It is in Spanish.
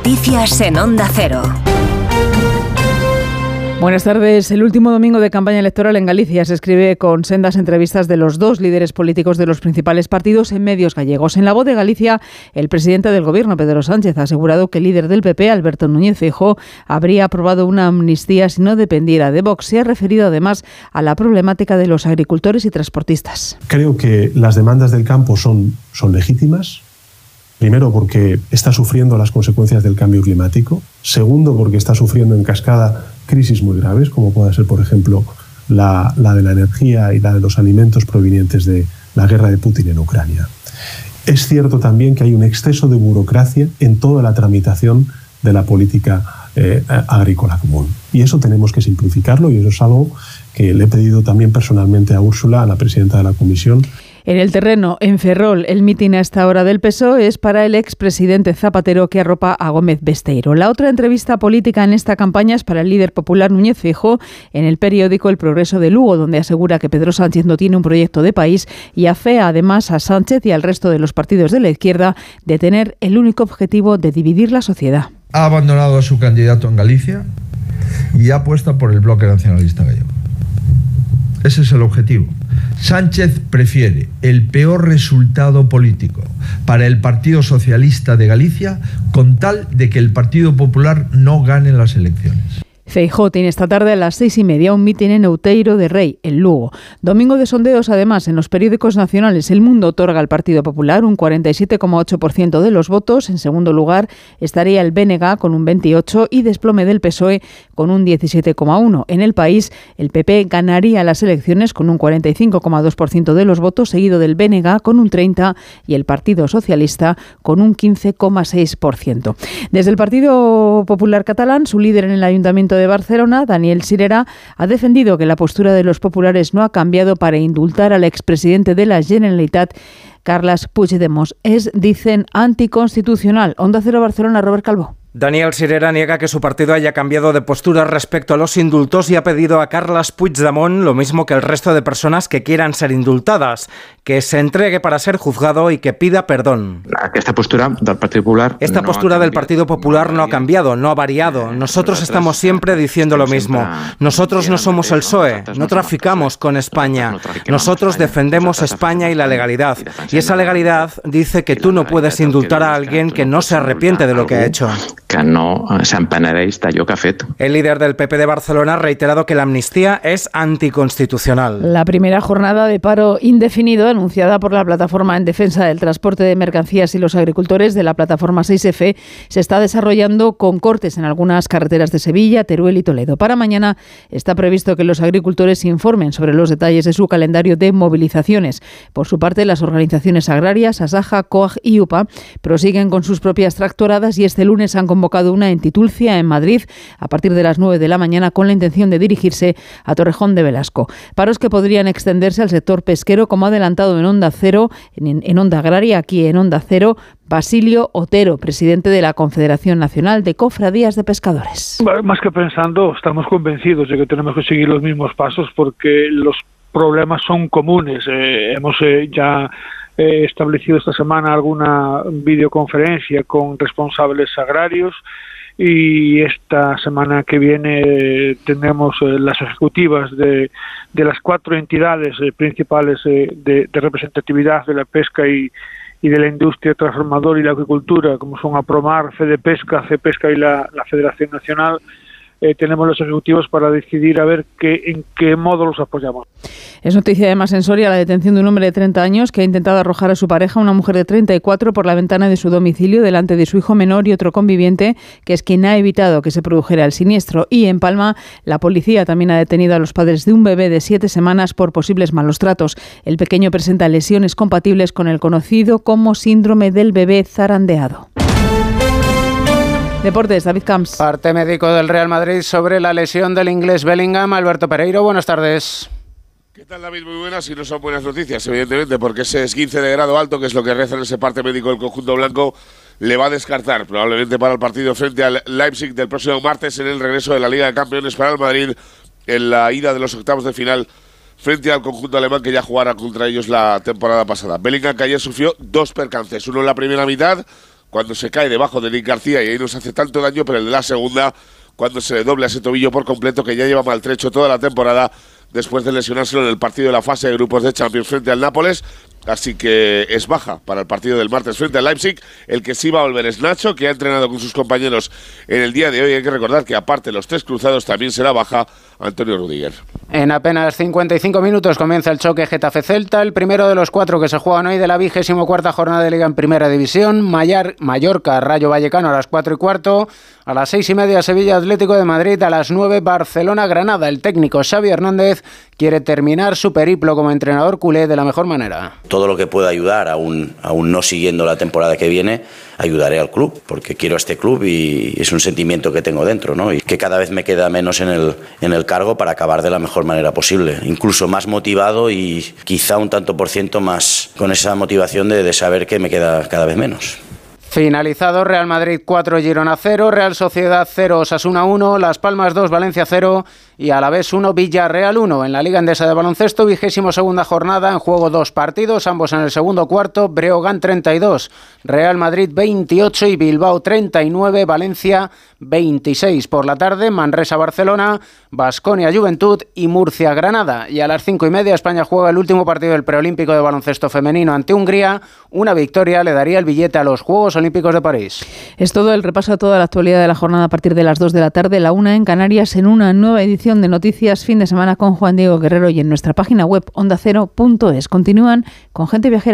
Noticias en Onda Cero. Buenas tardes. El último domingo de campaña electoral en Galicia se escribe con sendas entrevistas de los dos líderes políticos de los principales partidos en medios gallegos. En la voz de Galicia, el presidente del Gobierno, Pedro Sánchez, ha asegurado que el líder del PP, Alberto Núñez Feijóo, habría aprobado una amnistía si no dependiera de Vox. Se ha referido además a la problemática de los agricultores y transportistas. Creo que las demandas del campo son, son legítimas. Primero, porque está sufriendo las consecuencias del cambio climático. Segundo, porque está sufriendo en cascada crisis muy graves, como puede ser, por ejemplo, la, de la energía y la de los alimentos provenientes de la guerra de Putin en Ucrania. Es cierto también que hay un exceso de burocracia en toda la tramitación de la política eh, agrícola común. Y eso tenemos que simplificarlo y eso es algo que le he pedido también personalmente a Úrsula, a la presidenta de la Comisión, en el terreno, en Ferrol, el mitin a esta hora del PSOE es para el expresidente Zapatero que arropa a Gómez Besteiro. La otra entrevista política en esta campaña es para el líder popular Núñez Fijo en el periódico El Progreso de Lugo, donde asegura que Pedro Sánchez no tiene un proyecto de país y afea además a Sánchez y al resto de los partidos de la izquierda de tener el único objetivo de dividir la sociedad. Ha abandonado a su candidato en Galicia y apuesta por el bloque nacionalista gallego. Ese es el objetivo. Sánchez prefiere el peor resultado político para el Partido Socialista de Galicia con tal de que el Partido Popular no gane las elecciones. Feijó tiene esta tarde a las seis y media un mitin en Outeiro de Rey, en Lugo. Domingo de sondeos, además, en los periódicos nacionales. El Mundo otorga al Partido Popular un 47,8% de los votos. En segundo lugar estaría el BNG con un 28% y desplome del PSOE con un 17,1%. En el país, el PP ganaría las elecciones con un 45,2% de los votos, seguido del BNG con un 30% y el Partido Socialista con un 15,6%. Desde el Partido Popular Catalán, su líder en el Ayuntamiento de Barcelona, Daniel Sirera, ha defendido que la postura de los populares no ha cambiado para indultar al expresidente de la Generalitat, Carles Puigdemont. Es, dicen, anticonstitucional. Onda Cero Barcelona, Robert Calvo. Daniel Sirera niega que su partido haya cambiado de postura respecto a los indultos y ha pedido a Carles Puigdemont lo mismo que el resto de personas que quieran ser indultadas, que se entregue para ser juzgado y que pida perdón. Esta postura del Partido Popular Esta postura del Partido Popular no ha cambiado, no ha variado. Nosotros estamos siempre diciendo lo mismo. Nosotros no somos el PSOE, no traficamos con España. Nosotros defendemos España y la legalidad. Y esa legalidad dice que tú no puedes indultar a alguien que no se arrepiente de lo que ha hecho que no se'n penedeix d'allò que ha fet. El líder del PP de Barcelona ha reiterado que la amnistía es anticonstitucional. La primera jornada de paro indefinido anunciada por la Plataforma en Defensa del Transporte de Mercancías y los Agricultores de la Plataforma 6F se está desarrollando con cortes en algunas carreteras de Sevilla, Teruel y Toledo. Para mañana está previsto que los agricultores informen sobre los detalles de su calendario de movilizaciones. Por su parte, las organizaciones agrarias, Asaja, COAG y UPA prosiguen con sus propias tractoradas y este lunes han convocado una en en Madrid a partir de las 9 de la mañana con la intención de dirigirse a Torrejón de Velasco. Paros que podrían extenderse al sector pesquero, como adelantado en Onda Cero, en, en Onda Agraria, aquí en Onda Cero, Basilio Otero, presidente de la Confederación Nacional de Cofradías de Pescadores. Más que pensando, estamos convencidos de que tenemos que seguir los mismos pasos porque los problemas son comunes. Eh, hemos eh, ya He establecido esta semana alguna videoconferencia con responsables agrarios y esta semana que viene tendremos eh, las ejecutivas de, de las cuatro entidades eh, principales eh, de, representatividad de la pesca y, y de la industria transformadora y la agricultura, como son APROMAR, Fede Pesca, CEPESCA y la, la Federación Nacional eh, tenemos los ejecutivos para decidir a ver qué, en qué modo los apoyamos. Es noticia además en Soria la detención de un hombre de 30 años que ha intentado arrojar a su pareja, una mujer de 34, por la ventana de su domicilio delante de su hijo menor y otro conviviente, que es quien ha evitado que se produjera el siniestro. Y en Palma, la policía también ha detenido a los padres de un bebé de siete semanas por posibles malos tratos. El pequeño presenta lesiones compatibles con el conocido como síndrome del bebé zarandeado. Deportes, David Camps. Parte médico del Real Madrid sobre la lesión del inglés Bellingham. Alberto Pereiro, buenas tardes. ¿Qué tal, David? Muy buenas. Y no son buenas noticias, evidentemente, porque ese esguince de grado alto, que es lo que reza en ese parte médico del conjunto blanco, le va a descartar probablemente para el partido frente al Leipzig del próximo martes en el regreso de la Liga de Campeones para el Madrid en la ida de los octavos de final frente al conjunto alemán que ya jugara contra ellos la temporada pasada. Bellingham que ayer sufrió dos percances, uno en la primera mitad cuando se cae debajo de Nick García y ahí nos hace tanto daño, pero el de la segunda cuando se le dobla ese tobillo por completo que ya lleva maltrecho toda la temporada después de lesionárselo en el partido de la fase de grupos de Champions frente al Nápoles. Así que es baja para el partido del martes frente al Leipzig. El que sí va a volver es Nacho, que ha entrenado con sus compañeros en el día de hoy. Hay que recordar que aparte de los tres cruzados también será baja Antonio Rudiger. En apenas 55 minutos comienza el choque Getafe-Celta, el primero de los cuatro que se juegan hoy de la vigésimo cuarta jornada de Liga en Primera División. Mallorca-Rayo Vallecano a las cuatro y cuarto. A las seis y media Sevilla Atlético de Madrid, a las nueve Barcelona Granada. El técnico Xavi Hernández quiere terminar su periplo como entrenador culé de la mejor manera. Todo lo que pueda ayudar, aún, aún no siguiendo la temporada que viene, ayudaré al club, porque quiero este club y es un sentimiento que tengo dentro, ¿no? Y que cada vez me queda menos en el, en el cargo para acabar de la mejor manera posible. Incluso más motivado y quizá un tanto por ciento más con esa motivación de, de saber que me queda cada vez menos. Finalizado Real Madrid 4, Girona 0, Real Sociedad 0, Osasuna 1, Las Palmas 2, Valencia 0 y a la vez 1, Villarreal 1. En la Liga Endesa de Baloncesto, vigésimo segunda jornada, en juego dos partidos, ambos en el segundo cuarto, Breogán 32, Real Madrid 28 y Bilbao 39, Valencia 26. Por la tarde, Manresa Barcelona, Basconia Juventud y Murcia Granada. Y a las 5 y media, España juega el último partido del preolímpico de baloncesto femenino ante Hungría. Una victoria le daría el billete a los Juegos Olímpicos de París. Es todo el repaso a toda la actualidad de la jornada a partir de las 2 de la tarde, la una en Canarias, en una nueva edición de Noticias Fin de Semana con Juan Diego Guerrero y en nuestra página web ondacero.es. Continúan con Gente Viajera.